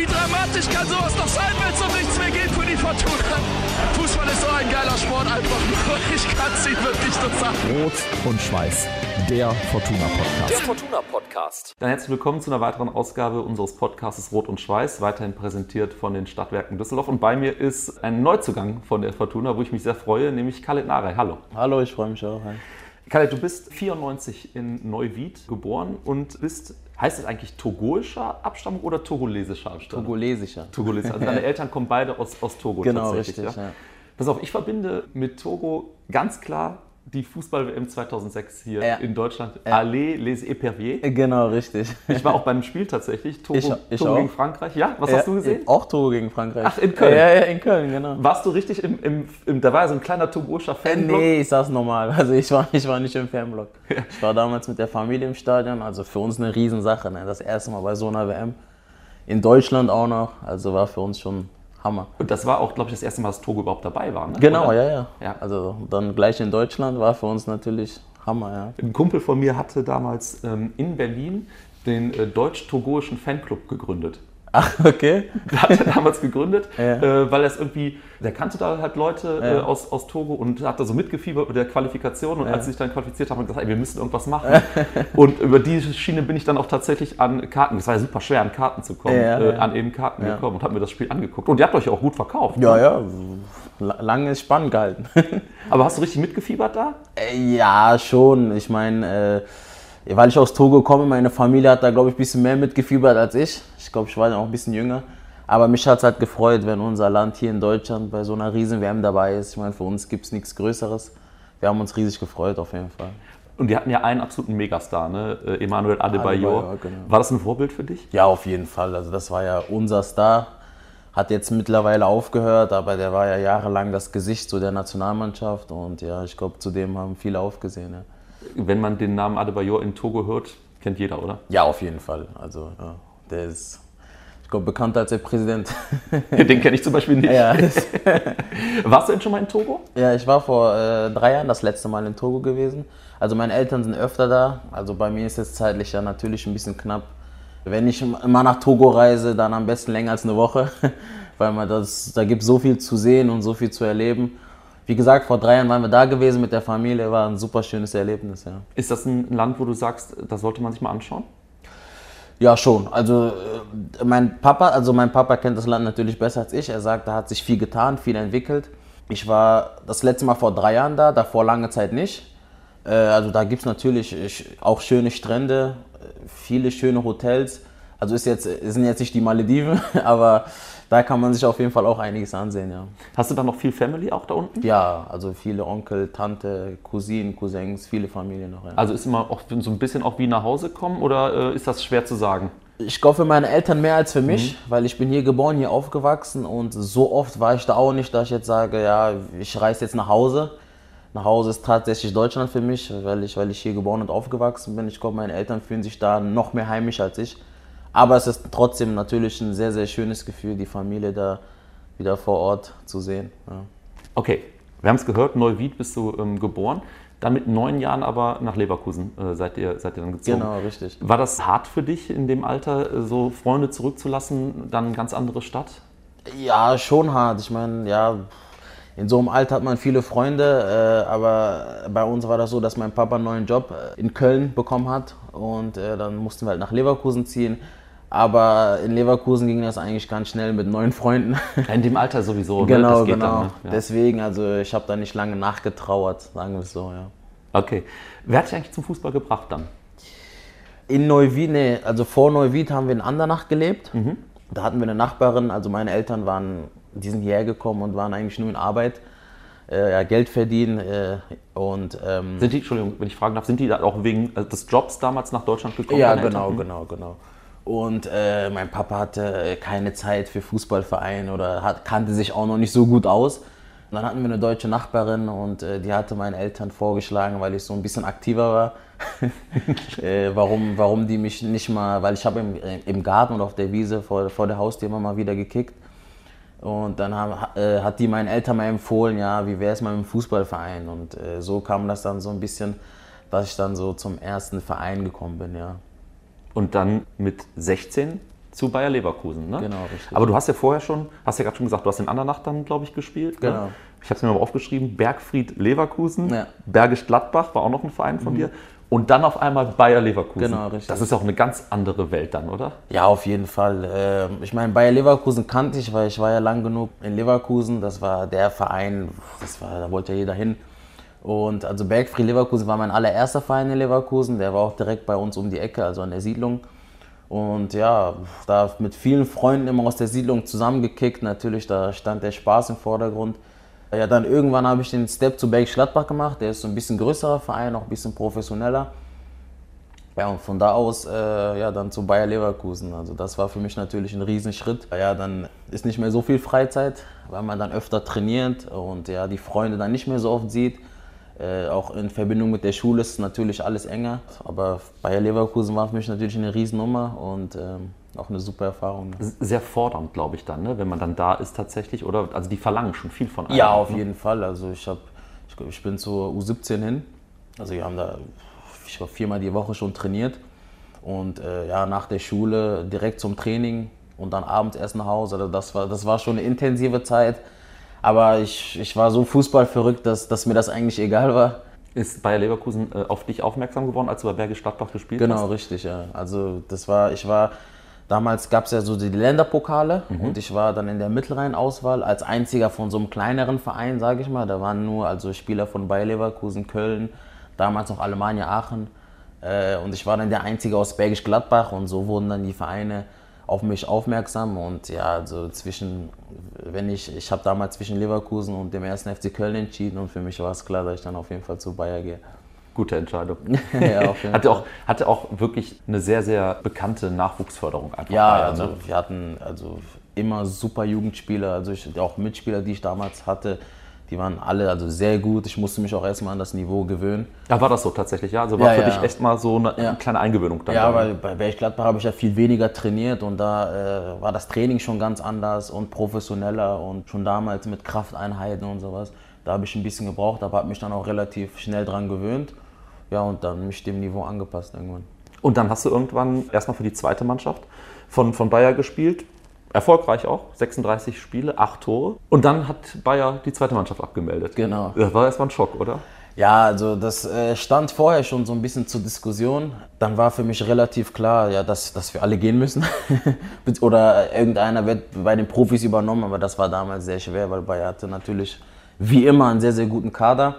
Wie dramatisch kann sowas noch sein, wenn es um nichts mehr geht für die Fortuna? Fußball ist so ein geiler Sport einfach nur. Ich kann es Ihnen wirklich nur sagen. Rot und Schweiß, der Fortuna Podcast. Der Fortuna Podcast. Dann herzlich willkommen zu einer weiteren Ausgabe unseres Podcasts Rot und Schweiß, weiterhin präsentiert von den Stadtwerken Düsseldorf. Und bei mir ist ein Neuzugang von der Fortuna, wo ich mich sehr freue, nämlich Khaled Narey. Hallo. Hallo, ich freue mich auch. Hi. Khaled, du bist 94 in Neuwied geboren und bist, heißt es eigentlich togoischer Abstammung oder togolesischer Abstammung? Togolesischer. Togolesischer. Also deine Eltern kommen beide aus, aus Togo Genau, tatsächlich. richtig, ja. Pass auf, ich verbinde mit Togo ganz klar die Fußball-WM 2006 hier Ja. in Deutschland. Allez les Éperviers. Genau, richtig. Ich war auch bei einem Spiel tatsächlich. Togo, Ich- ich Togo gegen Frankreich. Ja, was Ja, hast du gesehen? Auch Togo gegen Frankreich. Ach, in Köln? Ja, ja, in Köln, genau. Warst du richtig im, im, im da war ja so ein kleiner togoischer Fan. Nee, ich saß normal. Also ich war, ich war nicht im Fanblock. Ich war damals mit der Familie im Stadion. Also für uns eine Riesensache. Ne? Das erste Mal bei so einer WM. In Deutschland auch noch. Also war für uns schon Hammer. Und das war auch, glaube ich, das erste Mal, dass Togo überhaupt dabei war. Ne? Genau, Oder? ja, ja, Ja. Also dann gleich in Deutschland war für uns natürlich Hammer, ja. Ein Kumpel von mir hatte damals ähm, in Berlin den äh, deutsch-togoischen Fanclub gegründet. Ach, okay. Der hat er damals gegründet, Ja. äh, weil er es irgendwie, der kannte da halt Leute äh, Ja. aus, aus Togo und hat da so mitgefiebert mit der Qualifikation und Ja. als sie sich dann qualifiziert haben, haben wir gesagt, ey, wir müssen irgendwas machen. und über diese Schiene bin ich dann auch tatsächlich an Karten, es war ja super schwer, an Karten zu kommen, äh, an eben Karten gekommen und habe mir das Spiel angeguckt. Und ihr habt euch auch gut verkauft. Ja, ne? ja. la- Lange ist spannend gehalten. Aber hast du richtig mitgefiebert da? Äh, Ja, schon. Ich meine, äh, weil ich aus Togo komme, meine Familie hat da, glaube ich, ein bisschen mehr mitgefiebert als ich. Ich glaube, ich war dann auch ein bisschen jünger. Aber mich hat es halt gefreut, wenn unser Land hier in Deutschland bei so einer riesen WM dabei ist. Ich meine, für uns gibt es nichts Größeres. Wir haben uns riesig gefreut, auf jeden Fall. Und die hatten ja einen absoluten Megastar, ne? Äh, Emmanuel Adebayor. Adebayor, genau. War das ein Vorbild für dich? Ja, auf jeden Fall. Also das war ja unser Star. Hat jetzt mittlerweile aufgehört, aber der war ja jahrelang das Gesicht so der Nationalmannschaft. Und ja, ich glaube, zu dem haben viele aufgesehen. Ja. Wenn man den Namen Adebayor in Togo hört, kennt jeder, oder? Ja, auf jeden Fall. Also ja, der ist, ich glaube, bekannter als der Präsident. Den kenne ich zum Beispiel nicht. ja, Warst du denn schon mal in Togo? ja, ich war vor äh, drei Jahren das letzte Mal in Togo gewesen. Also meine Eltern sind öfter da. Also bei mir ist es zeitlich ja natürlich ein bisschen knapp. Wenn ich mal nach Togo reise, dann am besten länger als eine Woche, weil man das, da gibt so viel zu sehen und so viel zu erleben. Wie gesagt, vor drei Jahren waren wir da gewesen mit der Familie, war ein super schönes Erlebnis, ja. Ist das ein Land, wo du sagst, das sollte man sich mal anschauen? Ja, schon. Also äh, mein Papa, also mein Papa kennt das Land natürlich besser als ich. Er sagt, da hat sich viel getan, viel entwickelt. Ich war das letzte Mal vor drei Jahren da, davor lange Zeit nicht. Äh, also da gibt es natürlich auch schöne Strände, äh, viele schöne Hotels. Also ist jetzt, es sind jetzt nicht die Malediven, aber da kann man sich auf jeden Fall auch einiges ansehen, ja. Hast du da noch viel Family auch da unten? Ja, also viele Onkel, Tante, Cousinen, Cousins, viele Familien noch. Ja. Also ist immer auch so ein bisschen auch wie nach Hause kommen oder äh, ist das schwer zu sagen? Ich glaube für meine Eltern mehr als für mich, weil ich bin hier geboren, hier aufgewachsen und so oft war ich da auch nicht, dass ich jetzt sage, ja, ich reise jetzt nach Hause. Nach Hause ist tatsächlich Deutschland für mich, weil ich, weil ich hier geboren und aufgewachsen bin. Ich glaube, meine Eltern fühlen sich da noch mehr heimisch als ich. Aber es ist trotzdem natürlich ein sehr, sehr schönes Gefühl, die Familie da wieder vor Ort zu sehen. Ja. Okay, wir haben es gehört, Neuwied bist du ähm, geboren. Dann mit neun Jahren aber nach Leverkusen äh, seid, ihr, seid ihr dann gezogen. Genau, richtig. War das hart für dich in dem Alter, äh, so Freunde zurückzulassen, dann eine ganz andere Stadt? Ja, schon hart. Ich meine, ja, in so einem Alter hat man viele Freunde, äh, aber bei uns war das so, dass mein Papa einen neuen Job äh, in Köln bekommen hat und äh, dann mussten wir halt nach Leverkusen ziehen. Aber in Leverkusen ging das eigentlich ganz schnell mit neuen Freunden. In dem Alter sowieso, ne? genau, das geht genau. dann. Ne? Ja. Deswegen, also ich habe da nicht lange nachgetrauert, sagen wir es so, ja. Okay. Wer hat dich eigentlich zum Fußball gebracht dann? In Neuwied, nee, also vor Neuwied haben wir in Andernach gelebt. Mhm. Da hatten wir eine Nachbarin, also meine Eltern waren, die sind hierher gekommen und waren eigentlich nur in Arbeit, äh, ja, Geld verdienen äh, und ähm, Sind die, Entschuldigung, wenn ich fragen darf, sind die da auch wegen äh, des Jobs damals nach Deutschland gekommen? ja, deine genau, Eltern? genau, genau. Und äh, mein Papa hatte keine Zeit für Fußballverein oder hat, kannte sich auch noch nicht so gut aus. Und dann hatten wir eine deutsche Nachbarin und äh, die hatte meinen Eltern vorgeschlagen, weil ich so ein bisschen aktiver war, äh, warum, warum die mich nicht mal, weil ich habe im, im Garten und auf der Wiese vor, vor der Haustür immer mal wieder gekickt. Und dann haben, äh, hat die meinen Eltern mal empfohlen, ja, wie wäre es mal mit dem Fußballverein. Und äh, so kam das dann so ein bisschen, dass ich dann so zum ersten Verein gekommen bin, ja. Und dann mit 16 zu Bayer Leverkusen. Ne? Genau, richtig. Aber du hast ja vorher schon, hast ja gerade schon gesagt, du hast in Andernach dann, glaube ich, gespielt. Genau. Ne? Ich habe es mir mal aufgeschrieben, Bergfried Leverkusen, Ja. Bergisch Gladbach war auch noch ein Verein von dir. Und dann auf einmal Bayer Leverkusen. Genau, richtig. Das ist auch eine ganz andere Welt dann, oder? Ja, auf jeden Fall. Ähm, Ich meine, Bayer Leverkusen kannte ich, weil ich war ja lang genug in Leverkusen. Das war der Verein, das war, da wollte ja jeder hin. Und also Bergfried Leverkusen war mein allererster Verein in Leverkusen. Der war auch direkt bei uns um die Ecke, also an der Siedlung. Und ja, da mit vielen Freunden immer aus der Siedlung zusammengekickt. Natürlich, da stand der Spaß im Vordergrund. Ja, dann irgendwann habe ich den Step zu Bergisch Gladbach gemacht. Der ist so ein bisschen größerer Verein, auch ein bisschen professioneller. Ja, und von da aus äh, ja, dann zu Bayer Leverkusen. Also das war für mich natürlich ein Riesenschritt. Ja, dann ist nicht mehr so viel Freizeit, weil man dann öfter trainiert und ja, die Freunde dann nicht mehr so oft sieht. Äh, auch in Verbindung mit der Schule ist natürlich alles enger. Aber Bayer Leverkusen war für mich natürlich eine Riesennummer und ähm, auch eine super Erfahrung. Sehr fordernd, glaube ich, dann, ne? wenn man dann da ist tatsächlich. Oder also die verlangen schon viel von einem. Ja, auf ne? jeden Fall. Also ich, hab, ich, ich bin zur U17 hin. Also wir haben da ich glaub, viermal die Woche schon trainiert. Und äh, ja, nach der Schule direkt zum Training und dann abends erst nach Hause. Also das, war, das war schon eine intensive Zeit. Aber ich, ich war so fußballverrückt, dass, dass mir das eigentlich egal war. Ist Bayer Leverkusen äh, auf dich aufmerksam geworden, als du bei Bergisch Gladbach gespielt hast? Genau, richtig, ja. Also das war, ich war, damals gab es ja so die Länderpokale und ich war dann in der Mittelrhein-Auswahl als einziger von so einem kleineren Verein, sage ich mal. Da waren nur also Spieler von Bayer Leverkusen, Köln, damals noch Alemannia Aachen. Äh, und ich war dann der Einzige aus Bergisch Gladbach und so wurden dann die Vereine auf mich aufmerksam und ja, also zwischen, wenn ich, ich habe damals zwischen Leverkusen und dem ersten FC Köln entschieden und für mich war es klar, dass ich dann auf jeden Fall zu Bayer gehe. Gute Entscheidung. ja, auf jeden Hatte auch, hatte auch wirklich eine sehr, sehr bekannte Nachwuchsförderung einfach. Ja, Bayern, also ne? wir hatten also immer super Jugendspieler, also ich, auch Mitspieler, die ich damals hatte, die waren alle also sehr gut. Ich musste mich auch erstmal an das Niveau gewöhnen. Ja, war das so tatsächlich, ja? Also war Ja, für ja. dich echt mal so eine Ja. kleine Eingewöhnung dann. Ja, da. weil bei Gladbach habe ich ja viel weniger trainiert und da äh, war das Training schon ganz anders und professioneller und schon damals mit Krafteinheiten und sowas. Da habe ich ein bisschen gebraucht, aber habe mich dann auch relativ schnell dran gewöhnt. Ja, und dann mich dem Niveau angepasst irgendwann. Und dann hast du irgendwann erstmal für die zweite Mannschaft von, von Bayer gespielt. Erfolgreich auch, 36 Spiele, 8 Tore. Und dann hat Bayer die zweite Mannschaft abgemeldet. Genau. Das war erstmal ein Schock, oder? Ja, also das äh, stand vorher schon so ein bisschen zur Diskussion. Dann war für mich relativ klar, ja, dass, dass wir alle gehen müssen. Oder irgendeiner wird bei den Profis übernommen, aber das war damals sehr schwer, weil Bayer hatte natürlich wie immer einen sehr, sehr guten Kader.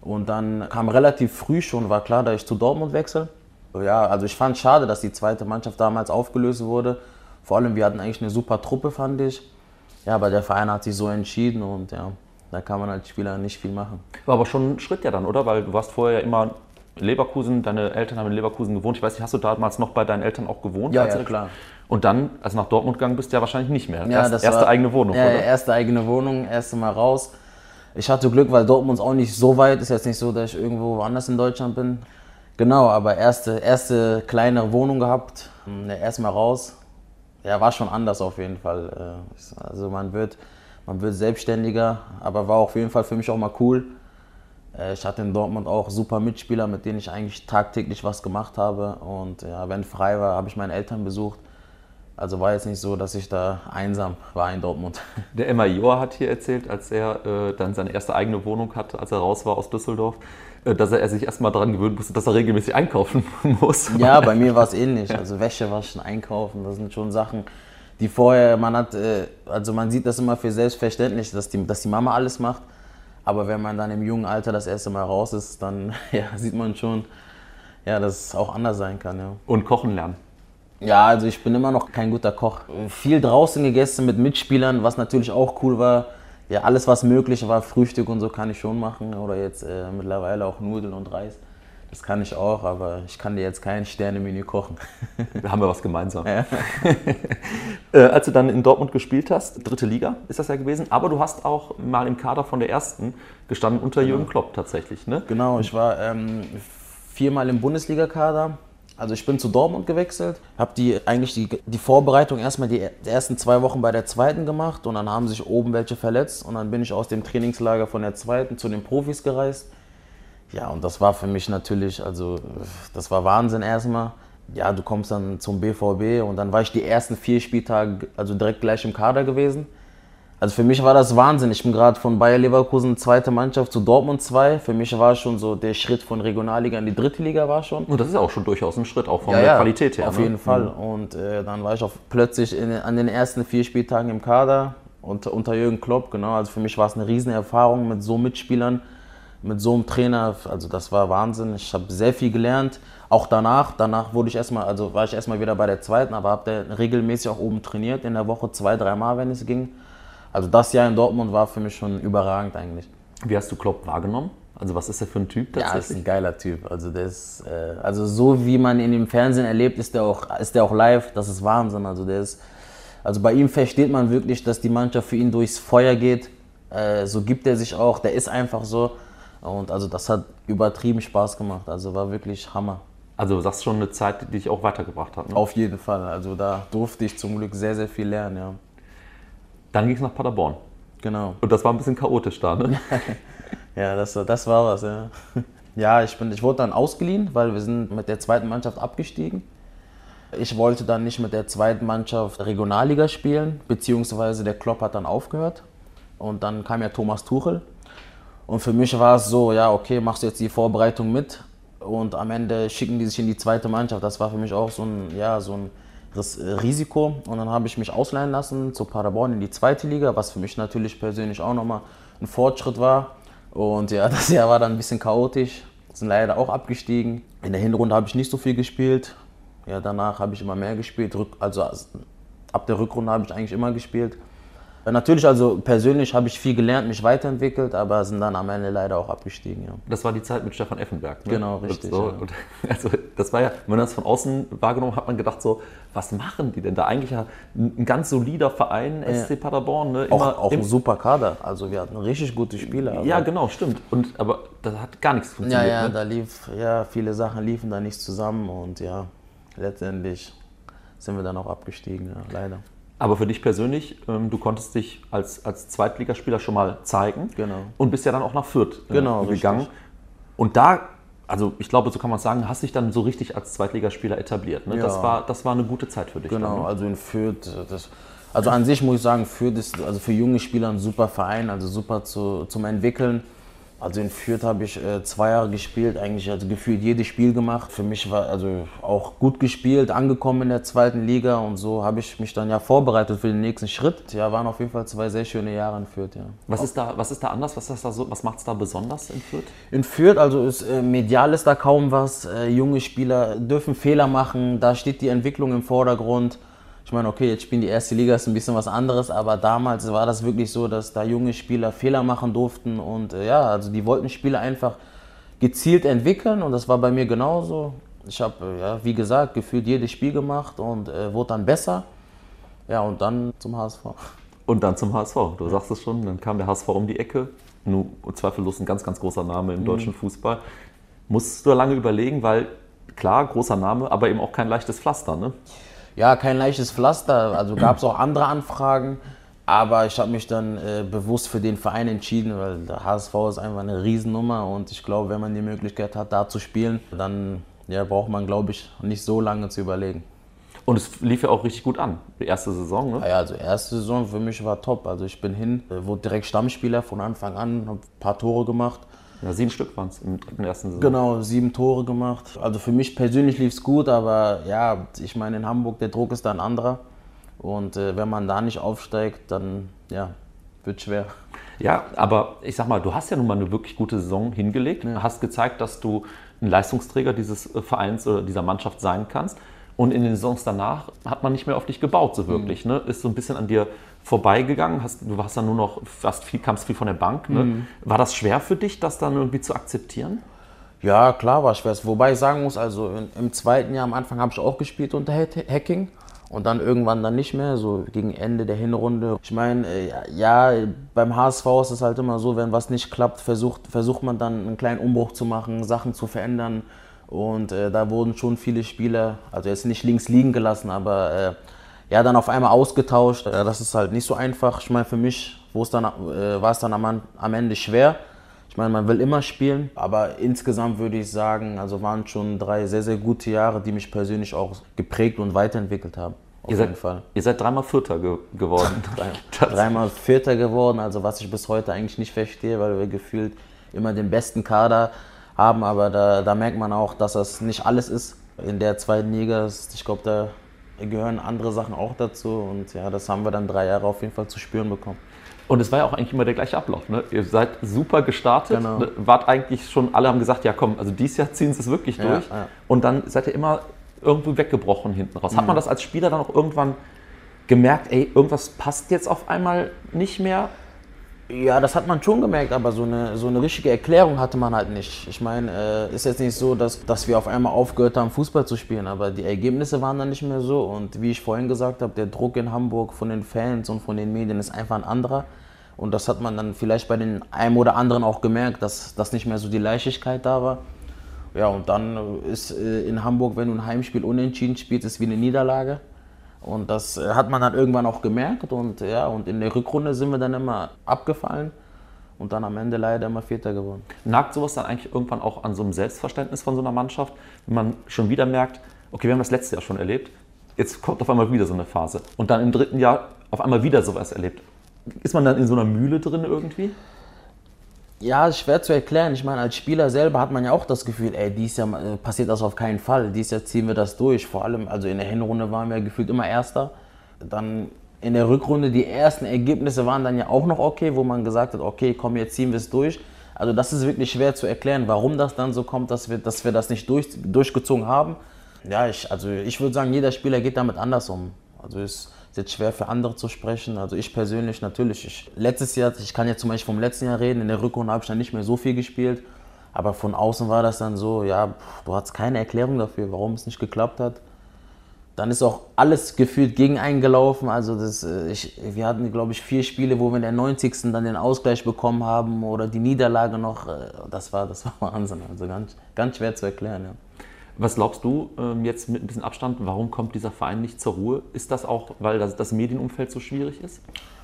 Und dann kam relativ früh schon, war klar, dass ich zu Dortmund wechsle. Ja, also ich fand schade, dass die zweite Mannschaft damals aufgelöst wurde. Vor allem, wir hatten eigentlich eine super Truppe, fand ich. Ja, aber der Verein hat sich so entschieden und ja, da kann man als Spieler nicht viel machen. War aber schon ein Schritt ja dann, oder? Weil du warst vorher ja immer in Leverkusen, deine Eltern haben in Leverkusen gewohnt. Ich weiß nicht, hast du damals noch bei deinen Eltern auch gewohnt? Ja, ja, klar. Und dann, als du nach Dortmund gegangen bist, ja wahrscheinlich nicht mehr. Ja, Erst, das erste war- eigene Wohnung, ja, oder? Erste eigene Wohnung, erste Mal raus. Ich hatte Glück, weil Dortmund auch nicht so weit ist. Jetzt nicht so, dass ich irgendwo woanders in Deutschland bin. Genau, aber erste, erste kleine Wohnung gehabt. Ja, Erstmal raus. Ja, war schon anders auf jeden Fall. Äh, Also man wird, man wird selbstständiger, aber war auf jeden Fall für mich auch mal cool. Äh, Ich hatte in Dortmund auch super Mitspieler, mit denen ich eigentlich tagtäglich was gemacht habe. Und ja, wenn frei war, habe ich meine Eltern besucht. Also war jetzt nicht so, dass ich da einsam war in Dortmund. Der Emma Joa hat hier erzählt, als er äh, dann seine erste eigene Wohnung hatte, als er raus war aus Düsseldorf, dass er, er sich erstmal daran gewöhnen musste, dass er regelmäßig einkaufen muss. Ja, bei mir war es ähnlich. Also Wäsche waschen, einkaufen, das sind schon Sachen, die vorher, man hat, äh, also man sieht das immer für selbstverständlich, dass die, dass die Mama alles macht. Aber wenn man dann im jungen Alter das erste Mal raus ist, dann ja, sieht man schon, ja, dass es auch anders sein kann. Ja. Und kochen lernen. Ja, also ich bin immer noch kein guter Koch. Viel draußen gegessen mit Mitspielern, was natürlich auch cool war. Ja, alles, was möglich war, Frühstück und so kann ich schon machen. Oder jetzt äh, mittlerweile auch Nudeln und Reis. Das kann ich auch, aber ich kann dir jetzt kein Sternemenü kochen. Da haben wir was gemeinsam. äh, als du dann in Dortmund gespielt hast, dritte Liga ist das ja gewesen, aber du hast auch mal im Kader von der ersten gestanden unter Jürgen Klopp tatsächlich, ne? Genau, ich war ähm, viermal im Bundesliga-Kader. Also ich bin zu Dortmund gewechselt, habe die eigentlich die, die Vorbereitung erstmal die, ersten zwei Wochen bei der zweiten gemacht und dann haben sich oben welche verletzt und dann bin ich aus dem Trainingslager von der zweiten zu den Profis gereist. Ja, und das war für mich natürlich, also das war Wahnsinn erstmal. ja, du kommst dann zum BVB und dann war ich die ersten vier Spieltage, also direkt gleich im Kader gewesen. Also für mich war das Wahnsinn. Ich bin gerade von Bayer Leverkusen zweite Mannschaft zu Dortmund 2. Für mich war schon so der Schritt von Regionalliga in die dritte Liga war schon. Und das ist ja auch schon durchaus ein Schritt, auch von ja, der ja, Qualität her. Auf ne? jeden Fall. Mhm. Und äh, dann war ich auch plötzlich in, an den ersten vier Spieltagen im Kader unter, unter Jürgen Klopp. Genau. Also für mich war es eine Riesenerfahrung mit so Mitspielern, mit so einem Trainer. Also das war Wahnsinn. Ich habe sehr viel gelernt. Auch danach, danach wurde ich erstmal, also war ich erstmal wieder bei der zweiten, aber habe regelmäßig auch oben trainiert in der Woche zwei, dreimal, wenn es ging. Also das Jahr in Dortmund war für mich schon überragend eigentlich. Wie hast du Klopp wahrgenommen? Also was ist der für ein Typ tatsächlich? Ja, ist ein geiler Typ. Also, der ist, äh, also so wie man ihn im Fernsehen erlebt, ist der auch, ist der auch live. Das ist Wahnsinn. Also der ist, also bei ihm versteht man wirklich, dass die Mannschaft für ihn durchs Feuer geht. Äh, so gibt er sich auch. Der ist einfach so. Und also das hat übertrieben Spaß gemacht. Also war wirklich Hammer. Also das ist schon eine Zeit, die dich auch weitergebracht hat. Ne? Auf jeden Fall. Also da durfte ich zum Glück sehr, sehr viel lernen. Ja. Dann ging es nach Paderborn. Genau. Und das war ein bisschen chaotisch da, ne? ja, das, das war was, ja. Ja, ich, bin, ich wurde dann ausgeliehen, weil wir sind mit der zweiten Mannschaft abgestiegen. Ich wollte dann nicht mit der zweiten Mannschaft Regionalliga spielen, beziehungsweise der Klopp hat dann aufgehört. Und dann kam ja Thomas Tuchel. Und für mich war es so, ja, okay, machst du jetzt die Vorbereitung mit und am Ende schicken die sich in die zweite Mannschaft. Das war für mich auch so ein, ja, so ein äh, Risiko. Und dann habe ich mich ausleihen lassen zu Paderborn in die zweite Liga, was für mich natürlich persönlich auch nochmal ein Fortschritt war. Und ja, das Jahr war dann ein bisschen chaotisch. Sind leider auch abgestiegen. In der Hinrunde habe ich nicht so viel gespielt. Ja, danach habe ich immer mehr gespielt. Also ab der Rückrunde habe ich eigentlich immer gespielt. Natürlich, also persönlich habe ich viel gelernt, mich weiterentwickelt, aber sind dann am Ende leider auch abgestiegen. Ja. Das war die Zeit mit Stefan Effenberg. Ne? Genau, richtig. So, ja. also das war ja, wenn man das von außen wahrgenommen hat, man gedacht so, was machen die denn da? Eigentlich ja ein ganz solider Verein, SC ja. Paderborn. Ne? Immer, auch, auch ein super Kader. Also wir hatten richtig gute Spieler. Ja, genau, stimmt. Und, aber da hat gar nichts funktioniert. Ja, ja, ne? da lief, ja, viele Sachen liefen da nicht zusammen und ja, letztendlich sind wir dann auch abgestiegen, ja, leider. Aber für dich persönlich, ähm, du konntest dich als, als Zweitligaspieler schon mal zeigen. Genau. Und bist ja dann auch nach Fürth äh, genau, gegangen. Richtig. Und da, also ich glaube, so kann man sagen, hast dich dann so richtig als Zweitligaspieler etabliert. Ne? Ja. Das, war, das war eine gute Zeit für dich. Genau, dann, ne? also in Fürth, das, also an sich muss ich sagen, Fürth ist also für junge Spieler ein super Verein, also super zu, zum Entwickeln. Also in Fürth habe ich äh, zwei Jahre gespielt, eigentlich also gefühlt jedes Spiel gemacht. Für mich war also auch gut gespielt, angekommen in der zweiten Liga und so habe ich mich dann ja vorbereitet für den nächsten Schritt. Ja, waren auf jeden Fall zwei sehr schöne Jahre in Fürth, ja. Was ist da, was ist da anders? Was, ist da so, was macht es da besonders in Fürth? In Fürth, also ist, äh, medial ist da kaum was. Äh, junge Spieler dürfen Fehler machen, da steht die Entwicklung im Vordergrund. Ich meine, okay, jetzt spielen die erste Liga, ist ein bisschen was anderes, aber damals war das wirklich so, dass da junge Spieler Fehler machen durften und äh, ja, also die wollten Spiele einfach gezielt entwickeln und das war bei mir genauso. Ich habe, äh, ja, wie gesagt, gefühlt jedes Spiel gemacht und äh, wurde dann besser. Ja, und dann zum HSV. Und dann zum HSV. Du sagst es schon, dann kam der HSV um die Ecke. Nur zweifellos ein ganz, ganz großer Name im mhm. deutschen Fußball. Musstest du lange überlegen, weil klar, großer Name, aber eben auch kein leichtes Pflaster, ne? Ja, kein leichtes Pflaster. Also gab es auch andere Anfragen. Aber ich habe mich dann äh, bewusst für den Verein entschieden, weil der HSV ist einfach eine Riesennummer und ich glaube, wenn man die Möglichkeit hat, da zu spielen, dann ja, braucht man, glaube ich, nicht so lange zu überlegen. Und es lief ja auch richtig gut an, die erste Saison, ne? Ja, also erste Saison für mich war top. Also ich bin hin, äh, wurde direkt Stammspieler von Anfang an, habe ein paar Tore gemacht. Ja, sieben Stück waren es im dritten ersten Saison. Genau, sieben Tore gemacht. Also für mich persönlich lief es gut, aber ja, ich meine, in Hamburg, der Druck ist da ein anderer. Und äh, wenn man da nicht aufsteigt, dann ja, wird schwer. Ja, aber ich sag mal, du hast ja nun mal eine wirklich gute Saison hingelegt, ja. hast gezeigt, dass du ein Leistungsträger dieses äh, Vereins oder dieser Mannschaft sein kannst. Und in den Saisons danach hat man nicht mehr auf dich gebaut, so wirklich. Mhm. Ne? Ist so ein bisschen an dir vorbeigegangen. Hast, du warst dann nur noch, fast viel, kamst viel von der Bank. Ne? Mhm. War das schwer für dich, das dann irgendwie zu akzeptieren? Ja, klar war schwer. Wobei ich sagen muss, also im zweiten Jahr am Anfang habe ich auch gespielt unter Hacking und dann irgendwann dann nicht mehr, so gegen Ende der Hinrunde. Ich meine, äh, ja, beim HSV ist es halt immer so, wenn was nicht klappt, versucht, versucht man dann einen kleinen Umbruch zu machen, Sachen zu verändern. Und äh, da wurden schon viele Spieler, also jetzt nicht links liegen gelassen, aber äh, ja, dann auf einmal ausgetauscht. Ja, das ist halt nicht so einfach. Ich meine, für mich dann, äh, war es dann am, am Ende schwer. Ich meine, man will immer spielen, aber insgesamt würde ich sagen, also waren schon drei sehr, sehr gute Jahre, die mich persönlich auch geprägt und weiterentwickelt haben. Auf ihr, seid, Fall. ihr seid dreimal Vierter ge geworden. dreimal Vierter geworden, also was ich bis heute eigentlich nicht verstehe, weil wir gefühlt immer den besten Kader haben, aber da, da merkt man auch, dass das nicht alles ist. In der zweiten Liga, ich glaube, da gehören andere Sachen auch dazu und ja, das haben wir dann drei Jahre auf jeden Fall zu spüren bekommen. Und es war ja auch eigentlich immer der gleiche Ablauf. Ne? Ihr seid super gestartet, genau. ne? wart eigentlich schon, alle haben gesagt, ja komm, also dieses Jahr ziehen sie es wirklich durch. Ja, ja. Und dann seid ihr immer irgendwie weggebrochen hinten raus. Mhm. Hat man das als Spieler dann auch irgendwann gemerkt, ey, irgendwas passt jetzt auf einmal nicht mehr? Ja, das hat man schon gemerkt, aber so eine, so eine richtige Erklärung hatte man halt nicht. Ich meine, äh, ist jetzt nicht so, dass, dass wir auf einmal aufgehört haben, Fußball zu spielen, aber die Ergebnisse waren dann nicht mehr so. Und wie ich vorhin gesagt habe, der Druck in Hamburg von den Fans und von den Medien ist einfach ein anderer. Und das hat man dann vielleicht bei den einem oder anderen auch gemerkt, dass, dass nicht mehr so die Leichtigkeit da war. Ja, und dann ist äh, in Hamburg, wenn du ein Heimspiel unentschieden spielst, ist wie eine Niederlage. Und das äh, hat man dann irgendwann auch gemerkt. Und ja, und in der Rückrunde sind wir dann immer abgefallen und dann am Ende leider immer Vierter geworden. Nagt sowas dann eigentlich irgendwann auch an so einem Selbstverständnis von so einer Mannschaft, wenn man schon wieder merkt, okay, wir haben das letzte Jahr schon erlebt, jetzt kommt auf einmal wieder so eine Phase und dann im dritten Jahr auf einmal wieder sowas erlebt. Ist man dann in so einer Mühle drin irgendwie? Ja, ist schwer zu erklären. Ich meine, als Spieler selber hat man ja auch das Gefühl, ey, dieses Jahr äh, passiert das auf keinen Fall. Dieses Jahr ziehen wir das durch. Vor allem, also in der Hinrunde waren wir gefühlt immer Erster. Dann in der Rückrunde, die ersten Ergebnisse waren dann ja auch noch okay, wo man gesagt hat, okay, komm, jetzt ziehen wir es durch. Also das ist wirklich schwer zu erklären, warum das dann so kommt, dass wir, dass wir das nicht durch, durchgezogen haben. Ja, ich, also ich würde sagen, jeder Spieler geht damit anders um. Also es ist jetzt schwer für andere zu sprechen. Also ich persönlich natürlich. Ich, letztes Jahr, ich kann jetzt zum Beispiel vom letzten Jahr reden, in der Rückrunde habe ich dann nicht mehr so viel gespielt. Aber von außen war das dann so, ja, du hast keine Erklärung dafür, warum es nicht geklappt hat. Dann ist auch alles gefühlt gegen einen gelaufen. Also das, äh, ich, wir hatten, glaube ich, vier Spiele, wo wir in der 90. dann den Ausgleich bekommen haben oder die Niederlage noch. Äh, das war, das war Wahnsinn. Also ganz, ganz schwer zu erklären. Ja. Was glaubst du ähm, jetzt mit ein bisschen Abstand, warum kommt dieser Verein nicht zur Ruhe? Ist das auch, weil das, das Medienumfeld so schwierig ist?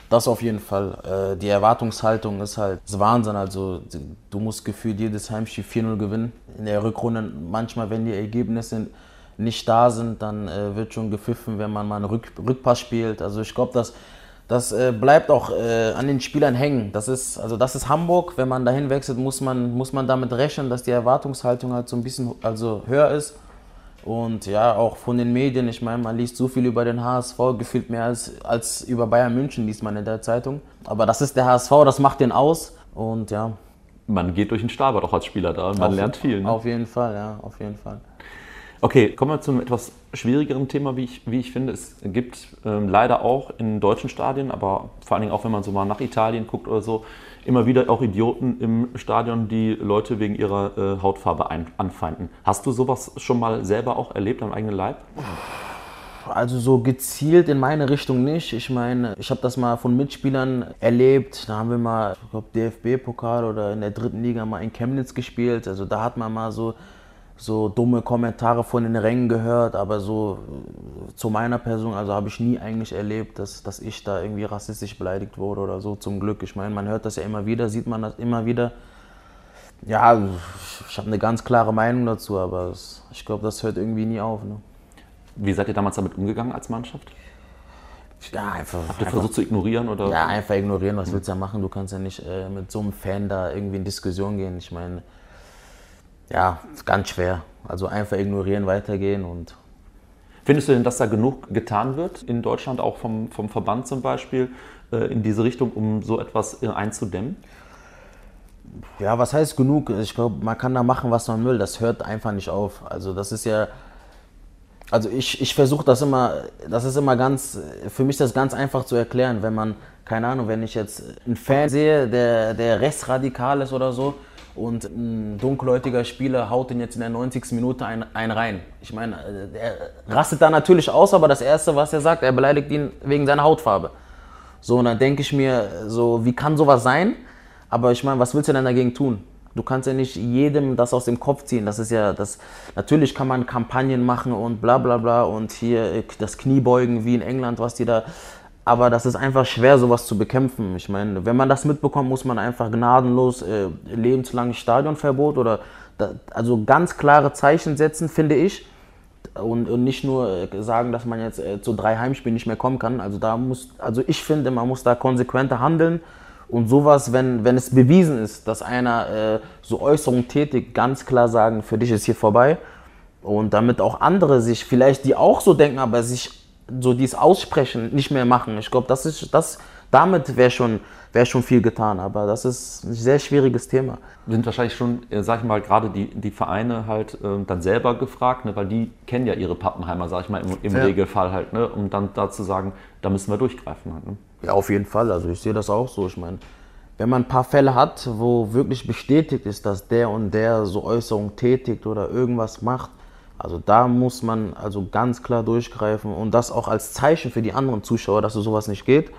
Das auf jeden Fall. Äh, die Erwartungshaltung ist halt ist Wahnsinn. Also du musst gefühlt jedes Heimspiel 4-0 gewinnen. In der Rückrunde manchmal, wenn die Ergebnisse nicht da sind, dann äh, wird schon gepfiffen, wenn man mal einen Rück Rückpass spielt. Also ich glaube, dass das äh, bleibt auch äh, an den Spielern hängen. Das ist, also das ist Hamburg. Wenn man dahin wechselt, muss man, muss man damit rechnen, dass die Erwartungshaltung halt so ein bisschen also höher ist. Und ja, auch von den Medien, ich meine, man liest so viel über den HSV, gefühlt mehr als, als über Bayern München liest man in der Zeitung. Aber das ist der HSV, das macht den aus. Und ja. Man geht durch den Stabert auch als Spieler da und man auf, lernt viel. Ne? Auf jeden Fall, ja, auf jeden Fall. Okay, kommen wir zu etwas schwierigeren Thema, wie ich, wie ich finde. Es gibt ähm, leider auch in deutschen Stadien, aber vor allen Dingen auch, wenn man so mal nach Italien guckt oder so, immer wieder auch Idioten im Stadion, die Leute wegen ihrer äh, Hautfarbe ein, anfeinden. Hast du sowas schon mal selber auch erlebt am eigenen Leib? Also so gezielt in meine Richtung nicht. Ich meine, ich habe das mal von Mitspielern erlebt. Da haben wir mal, ich glaube, DFB-Pokal oder in der dritten Liga mal in Chemnitz gespielt. Also da hat man mal so so dumme Kommentare von den Rängen gehört, aber so äh, zu meiner Person, also habe ich nie eigentlich erlebt, dass, dass ich da irgendwie rassistisch beleidigt wurde oder so, zum Glück. Ich meine, man hört das ja immer wieder, sieht man das immer wieder. Ja, ich habe eine ganz klare Meinung dazu, aber es, ich glaube, das hört irgendwie nie auf. Ne? Wie seid ihr damals damit umgegangen als Mannschaft? Ja, einfach. Habt ihr einfach, versucht zu ignorieren? Oder? Ja, einfach ignorieren. Was willst du ja machen? Du kannst ja nicht äh, mit so einem Fan da irgendwie in Diskussion gehen. Ich meine, ja, ganz schwer. Also einfach ignorieren, weitergehen und. Findest du denn, dass da genug getan wird in Deutschland, auch vom, vom Verband zum Beispiel, äh, in diese Richtung, um so etwas äh, einzudämmen? Ja, was heißt genug? Ich glaube, man kann da machen, was man will. Das hört einfach nicht auf. Also das ist ja, also ich, ich versuche das immer, das ist immer ganz, für mich das ganz einfach zu erklären, wenn man, keine Ahnung, wenn ich jetzt einen Fan sehe, der, der rechtsradikal ist oder so, und ein dunkelhäutiger Spieler haut ihn jetzt in der 90. Minute ein, ein rein. Ich meine, äh, er rastet da natürlich aus, aber das Erste, was er sagt, er beleidigt ihn wegen seiner Hautfarbe. So, und dann denke ich mir, so, wie kann sowas sein? Aber ich meine, was willst du denn dagegen tun? Du kannst ja nicht jedem das aus dem Kopf ziehen. Das ist ja, das, natürlich kann man Kampagnen machen und bla bla bla und hier das Kniebeugen wie in England, was die da Aber das ist einfach schwer, sowas zu bekämpfen. Ich meine, wenn man das mitbekommt, muss man einfach gnadenlos äh, lebenslanges Stadionverbot oder da, also ganz klare Zeichen setzen, finde ich. Und, und nicht nur äh, sagen, dass man jetzt äh, zu drei Heimspielen nicht mehr kommen kann. Also da muss, also ich finde, man muss da konsequenter handeln. Und sowas, wenn, wenn es bewiesen ist, dass einer äh, so Äußerungen tätigt, ganz klar sagen, für dich ist hier vorbei. Und damit auch andere sich, vielleicht die auch so denken, aber sich so dies aussprechen, nicht mehr machen. Ich glaube, das ist, das, damit wäre schon, wär schon viel getan. Aber das ist ein sehr schwieriges Thema. Sind wahrscheinlich schon, äh, sag ich mal, gerade die, die Vereine halt äh, dann selber gefragt, ne, weil die kennen ja ihre Pappenheimer, sag ich mal, im, im Ja. Regelfall halt, ne, um dann da zu sagen, da müssen wir durchgreifen halt. Ne? Ja, auf jeden Fall. Also ich sehe das auch so. Ich meine, wenn man ein paar Fälle hat, wo wirklich bestätigt ist, dass der und der so Äußerungen tätigt oder irgendwas macht, also da muss man also ganz klar durchgreifen und das auch als Zeichen für die anderen Zuschauer, dass so sowas nicht geht.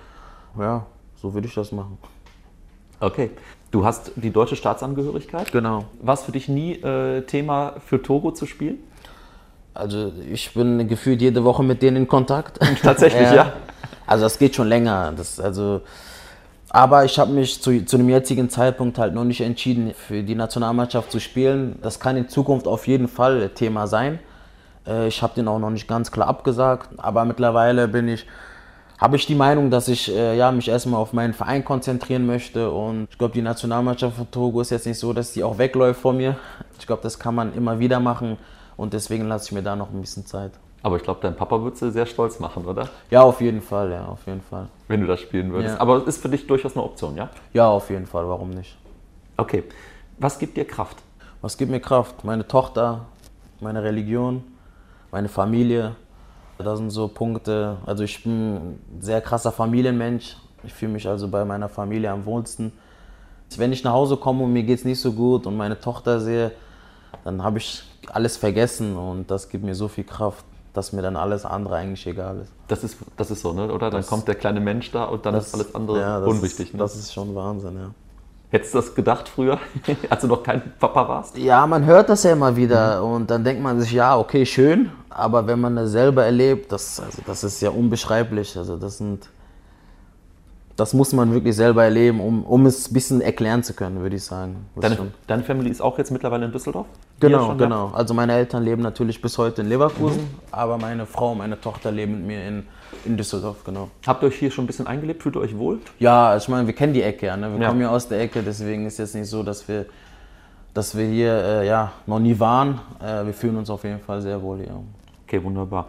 Ja, so würde ich das machen. Okay. Du hast die deutsche Staatsangehörigkeit. Genau. War es für dich nie äh, Thema für Togo zu spielen? Also ich bin gefühlt jede Woche mit denen in Kontakt. Tatsächlich, ja. Also das geht schon länger. Das, also, aber ich habe mich zu, zu dem jetzigen Zeitpunkt halt noch nicht entschieden, für die Nationalmannschaft zu spielen. Das kann in Zukunft auf jeden Fall Thema sein. Äh, Ich habe den auch noch nicht ganz klar abgesagt, aber mittlerweile bin ich, habe ich die Meinung, dass ich äh, ja, mich erstmal auf meinen Verein konzentrieren möchte und ich glaube, die Nationalmannschaft von Togo ist jetzt nicht so, dass die auch wegläuft vor mir. Ich glaube, das kann man immer wieder machen und deswegen lasse ich mir da noch ein bisschen Zeit. Aber ich glaube, dein Papa würde sie sehr stolz machen, oder? Ja, auf jeden Fall, ja, auf jeden Fall. Wenn du das spielen würdest. Ja. Aber es ist für dich durchaus eine Option, ja? Ja, auf jeden Fall, warum nicht? Okay. Was gibt dir Kraft? Was gibt mir Kraft? Meine Tochter, meine Religion, meine Familie. Das sind so Punkte. Also ich bin ein sehr krasser Familienmensch. Ich fühle mich also bei meiner Familie am wohlsten. Wenn ich nach Hause komme und mir geht es nicht so gut und meine Tochter sehe, dann habe ich alles vergessen und das gibt mir so viel Kraft, dass mir dann alles andere eigentlich egal ist. Das ist, das ist so, ne? oder? Dann Das- kommt der kleine Mensch da und dann ist alles andere ja, das unwichtig. Ist, Ne? Das ist schon Wahnsinn, ja. Hättest du das gedacht früher, als du noch kein Papa warst? Ja, man hört das ja immer wieder und dann denkt man sich, ja, okay, schön, aber wenn man das selber erlebt, das, also das ist ja unbeschreiblich. Also das sind, das muss man wirklich selber erleben, um, um es ein bisschen erklären zu können, würde ich sagen. Deine, deine Family ist auch jetzt mittlerweile in Düsseldorf? Genau, genau. Also meine Eltern leben natürlich bis heute in Leverkusen, Mhm. aber meine Frau und meine Tochter leben mit mir in, in Düsseldorf, genau. Habt ihr euch hier schon ein bisschen eingelebt? Fühlt ihr euch wohl? Ja, ich meine, wir kennen die Ecke ja, ne? wir Ja. kommen ja aus der Ecke, deswegen ist jetzt nicht so, dass wir, dass wir hier äh, ja, noch nie waren. Äh, wir fühlen uns auf jeden Fall sehr wohl hier. Okay, wunderbar.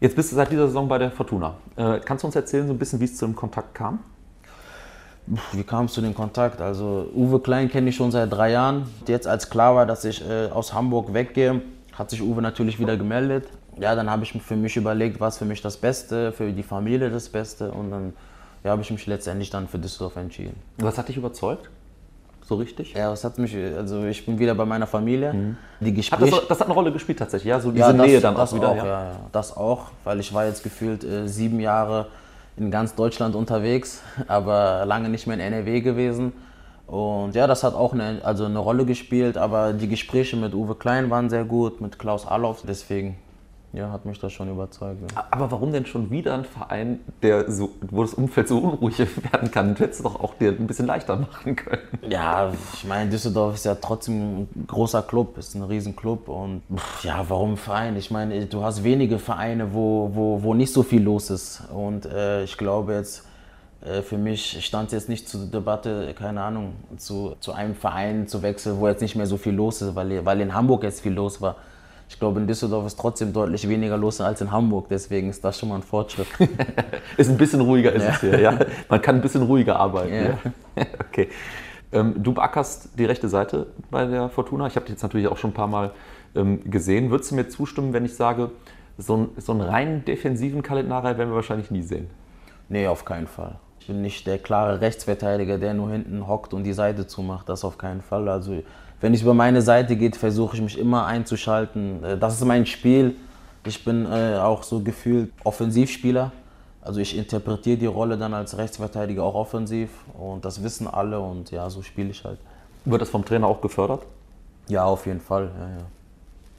Jetzt bist du seit dieser Saison bei der Fortuna. Äh, kannst du uns erzählen, so ein bisschen, wie es zu dem Kontakt kam? Wie kam es zu dem Kontakt? Also Uwe Klein kenne ich schon seit drei Jahren. Jetzt als klar war, dass ich äh, aus Hamburg weggehe, hat sich Uwe natürlich wieder gemeldet. Ja, dann habe ich für mich überlegt, was für mich das Beste, für die Familie das Beste und dann ja, habe ich mich letztendlich dann für Düsseldorf entschieden. Was hat dich überzeugt? So richtig? Ja, was hat mich, also ich bin wieder bei meiner Familie. Die Hat Gespräche... das, das hat eine Rolle gespielt tatsächlich, ja? So diese Ja, das, Nähe dann das auch wieder. Auch, ja. ja. Ja, das auch, weil ich war jetzt gefühlt äh, sieben Jahre in ganz Deutschland unterwegs, aber lange nicht mehr in NRW gewesen. Und ja, das hat auch eine, also eine Rolle gespielt, aber die Gespräche mit Uwe Klein waren sehr gut, mit Klaus Allofs, deswegen ja, hat mich das schon überzeugt. Ja. Aber warum denn schon wieder ein Verein, der so, wo das Umfeld so unruhig werden kann? Du hättest es doch auch dir ein bisschen leichter machen können. Ja, ich meine, Düsseldorf ist ja trotzdem ein großer Club, ist ein Riesenclub und ja, warum ein Verein? Ich meine, du hast wenige Vereine, wo, wo, wo nicht so viel los ist und äh, ich glaube jetzt, äh, für mich stand jetzt nicht zur Debatte, keine Ahnung, zu, zu einem Verein zu wechseln, wo jetzt nicht mehr so viel los ist, weil, weil in Hamburg jetzt viel los war. Ich glaube, in Düsseldorf ist trotzdem deutlich weniger los als in Hamburg, deswegen ist das schon mal ein Fortschritt. Ist ein bisschen ruhiger ist es hier, ja. Man kann ein bisschen ruhiger arbeiten. Ja. Ja. Okay. Ähm, du beackerst die rechte Seite bei der Fortuna. Ich habe dich jetzt natürlich auch schon ein paar Mal ähm, gesehen. Würdest du mir zustimmen, wenn ich sage, so, ein, so einen rein defensiven Kalendarei werden wir wahrscheinlich nie sehen? Nee, auf keinen Fall. Ich bin nicht der klare Rechtsverteidiger, der nur hinten hockt und die Seite zumacht. Das auf keinen Fall. Also, wenn es über meine Seite geht, versuche ich mich immer einzuschalten. Äh, Das ist mein Spiel. Ich bin äh, auch so gefühlt Offensivspieler. Also ich interpretiere die Rolle dann als Rechtsverteidiger auch offensiv und das wissen alle und ja, so spiele ich halt. Wird das vom Trainer auch gefördert? Ja, auf jeden Fall. Ja, ja.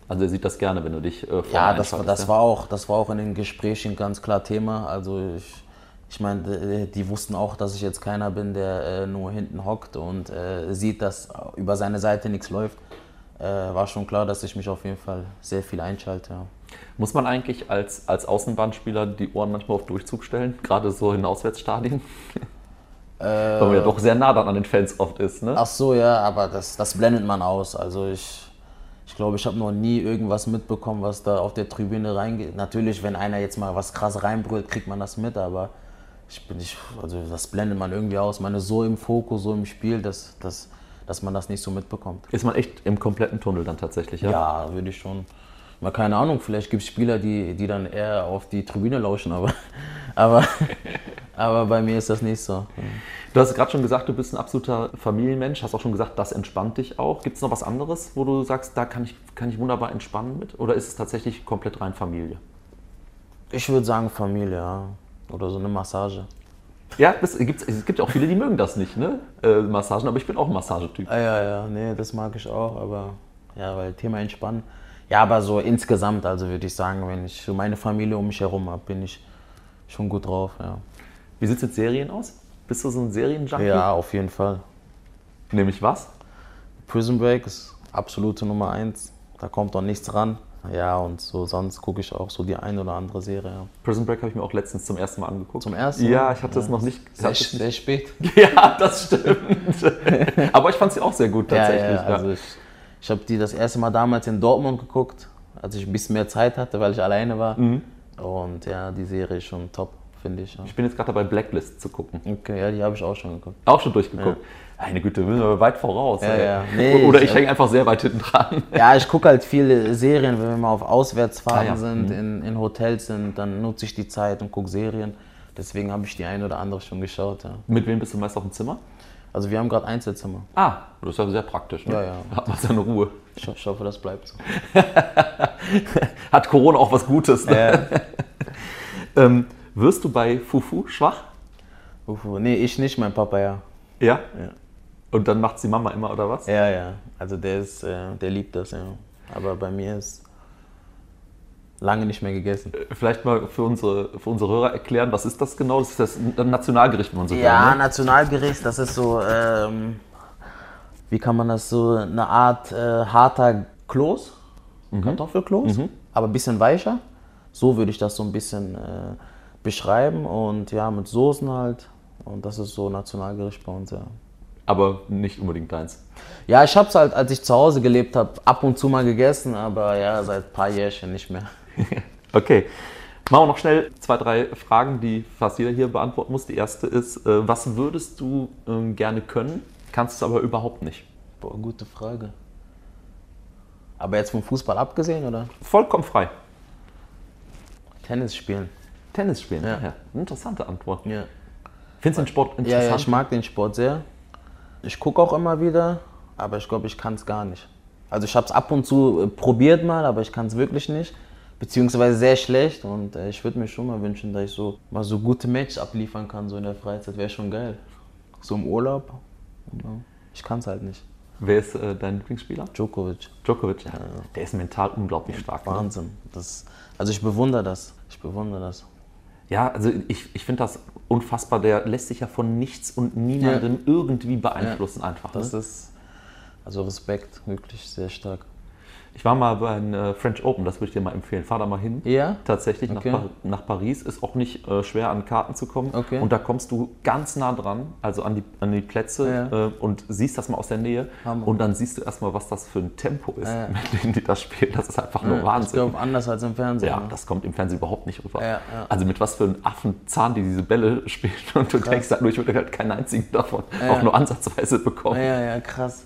Also er sieht das gerne, wenn du dich äh, Ja, das, das, war auch, das war auch in den Gesprächen ganz klar Thema. Also ich, Ich meine, die wussten auch, dass ich jetzt keiner bin, der äh, nur hinten hockt und äh, sieht, dass über seine Seite nichts läuft. Äh, war schon klar, dass ich mich auf jeden Fall sehr viel einschalte. Ja. Muss man eigentlich als, als Außenbahnspieler die Ohren manchmal auf Durchzug stellen, gerade so in Auswärtsstadien? Weil man ja doch sehr nah dann an den Fans oft ist, ne? Ach so, ja, aber das, das blendet man aus. Also ich, ich glaube, ich habe noch nie irgendwas mitbekommen, was da auf der Tribüne reingeht. Natürlich, wenn einer jetzt mal was krass reinbrüllt, kriegt man das mit, aber ich bin nicht, also das blendet man irgendwie aus. Man ist so im Fokus, so im Spiel, dass, dass, dass man das nicht so mitbekommt. Ist man echt im kompletten Tunnel dann tatsächlich, ja? Ja, würde ich schon. Mal keine Ahnung, vielleicht gibt es Spieler, die, die dann eher auf die Tribüne lauschen, aber, aber, aber bei mir ist das nicht so. Du hast gerade schon gesagt, du bist ein absoluter Familienmensch, hast auch schon gesagt, das entspannt dich auch. Gibt es noch was anderes, wo du sagst, da kann ich, kann ich wunderbar entspannen mit? Oder ist es tatsächlich komplett rein Familie? Ich würde sagen Familie, ja. Oder so eine Massage. Ja, das gibt's, es gibt ja auch viele, die mögen das nicht, ne? Äh, Massagen, aber ich bin auch ein Massagetyp. Ah, ja, ja, nee, das mag ich auch, aber ja, weil Thema Entspannen. Ja, aber so insgesamt, also würde ich sagen, wenn ich so meine Familie um mich herum habe, bin ich schon gut drauf, ja. Wie sieht es mit Serien aus? Bist du so ein Serienjunkie? Ja, auf jeden Fall. Nämlich was? Prison Break ist absolute Nummer eins. Da kommt doch nichts ran. Ja, und so sonst gucke ich auch so die ein oder andere Serie. Ja. Prison Break habe ich mir auch letztens zum ersten Mal angeguckt. Zum ersten Ja, Mal? ich hatte das noch nicht. ich Sehr, es nicht- sehr spät. Ja, das stimmt. aber ich fand sie auch sehr gut tatsächlich. Ja, ja, also ich, ich habe die das erste Mal damals in Dortmund geguckt, als ich ein bisschen mehr Zeit hatte, weil ich alleine war. Mhm. Und ja, die Serie ist schon top, finde ich. Ja. Ich bin jetzt gerade dabei, Blacklist zu gucken. Okay, ja, die habe ich auch schon geguckt. Auch schon durchgeguckt. Meine Güte, wir sind aber weit voraus. Ja, ja. Nee, Oder ich- ich hänge einfach sehr weit hinten dran. Ja, ich gucke halt viele Serien, wenn wir mal auf Auswärtsfahrten Ah, ja. sind, in, in Hotels sind, dann nutze ich die Zeit und gucke Serien. Deswegen habe ich die eine oder andere schon geschaut. Ja. Mit wem bist du meist auf dem Zimmer? Also wir haben gerade Einzelzimmer. Ah, das ist ja sehr praktisch. Ne? Ja, ja. Hat man seine Ruhe. Ich, ich hoffe, das bleibt so. Hat Corona auch was Gutes. Ne? ähm, wirst du bei Fufu schwach? Ufu. Nee, ich nicht, mein Papa ja. Ja? Ja. Und dann macht die Mama immer, oder was? Ja, ja. Also der ist, äh, der liebt das, ja. Aber bei mir ist lange nicht mehr gegessen. Vielleicht mal für unsere, für unsere Hörer erklären, was ist das genau? Das ist das Nationalgericht, wenn man so will. Ja, Ne? Nationalgericht, das ist so, ähm, wie kann man das so, eine Art äh, harter Kloß, Kartoffelkloß, aber ein bisschen weicher. So würde ich das so ein bisschen äh, beschreiben und ja, mit Soßen halt. Und das ist so Nationalgericht bei uns, ja. Aber nicht unbedingt deins. Ja, ich habe es halt, als ich zu Hause gelebt habe, ab und zu mal gegessen, aber ja, seit ein paar Jährchen nicht mehr. Okay. Machen wir noch schnell zwei, drei Fragen, die fast jeder hier beantworten muss. Die erste ist, äh, was würdest du ähm, gerne können, kannst es aber überhaupt nicht? Boah, gute Frage. Aber jetzt vom Fußball abgesehen, oder? Vollkommen frei. Tennis spielen. Tennis spielen. Ja. Ja. Interessante Antwort. Ja. Findest du den Sport Ja, interessant? ja, ich mag den Sport sehr. Ich gucke auch immer wieder, aber ich glaube, ich kann es gar nicht. Also ich habe es ab und zu äh, probiert mal, aber ich kann es wirklich nicht. Beziehungsweise sehr schlecht und äh, ich würde mir schon mal wünschen, dass ich so mal so gute Matches abliefern kann, so in der Freizeit. Wäre schon geil. So im Urlaub. Ja. Ich kann es halt nicht. Wer ist äh, dein Lieblingsspieler? Djokovic. Djokovic. Ja. Der ist mental unglaublich stark. Ne? Wahnsinn. Das, also ich bewundere das. Ich bewundere das. Ja, also ich, ich finde das unfassbar. Der lässt sich ja von nichts und niemandem irgendwie beeinflussen einfach. Das Ne? ist, also Respekt, wirklich sehr stark. Ich war mal bei den äh, French Open, das würde ich dir mal empfehlen. Fahr da mal hin. Ja? Tatsächlich Okay. nach, nach Paris. Ist auch nicht äh, schwer an Karten zu kommen. Okay. Und da kommst du ganz nah dran, also an die, an die Plätze Ja. äh, und siehst das mal aus der Nähe. Hammer. Und dann siehst du erstmal, was das für ein Tempo ist, Ja. mit dem die das spielen. Das ist einfach nur Ich Wahnsinn. glaube, anders als im Fernsehen. Ja, ne? das kommt im Fernsehen überhaupt nicht rüber. Ja, ja. Also mit was für einem Affenzahn die diese Bälle spielen und du denkst halt nur, ich würde halt keinen einzigen davon Ja. auch nur ansatzweise bekommen. Ja, ja, krass.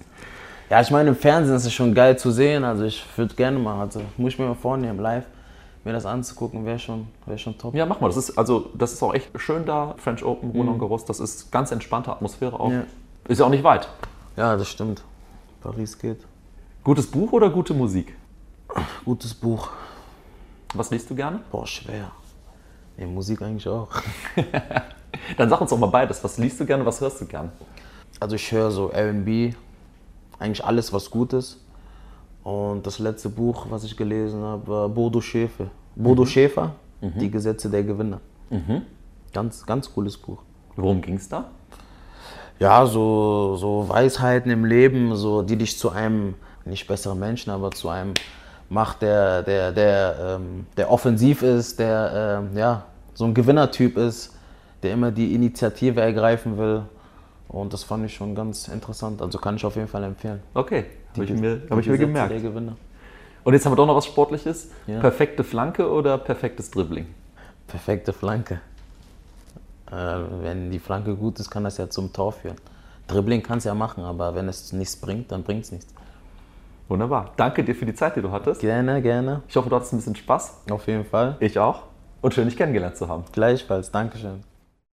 Ja, ich meine, im Fernsehen ist es schon geil zu sehen. Also ich würde gerne mal, also muss ich mir mal vornehmen, live mir das anzugucken, wäre schon, wär schon top. Ja, mach mal. Das ist, also, das ist auch echt schön da, French Open, Roland Garros. Das ist ganz entspannte Atmosphäre auch. Mhm. Ja. Ist ja auch nicht weit. Ja, das stimmt. Paris geht. Gutes Buch oder gute Musik? Gutes Buch. Was liest du gerne? Boah, schwer. Nee, Musik eigentlich auch. Dann sag uns doch mal beides. Was liest du gerne, was hörst du gerne? Also ich höre so R&B, eigentlich alles, was gut ist. Und das letzte Buch, was ich gelesen habe, war Bodo Schäfer. Bodo Schäfer, Die Gesetze der Gewinner. Ganz, ganz cooles Buch. Worum ging es da? Ja, so, so Weisheiten im Leben, so, die dich zu einem, nicht besseren Menschen, aber zu einem macht, der, der, der, ähm, der offensiv ist, der ähm, ja, so ein Gewinnertyp ist, der immer die Initiative ergreifen will. Und das fand ich schon ganz interessant. Also kann ich auf jeden Fall empfehlen. Okay, habe ich mir, hab ich mir gemerkt. Und jetzt haben wir doch noch was Sportliches. Ja. Perfekte Flanke oder perfektes Dribbling? Perfekte Flanke. Äh, wenn die Flanke gut ist, kann das ja zum Tor führen. Dribbling kann es ja machen, aber wenn es nichts bringt, dann bringt es nichts. Wunderbar. Danke dir für die Zeit, die du hattest. Gerne, gerne. Ich hoffe, du hattest ein bisschen Spaß. Auf jeden Fall. Ich auch. Und schön, dich kennengelernt zu haben. Gleichfalls. Dankeschön.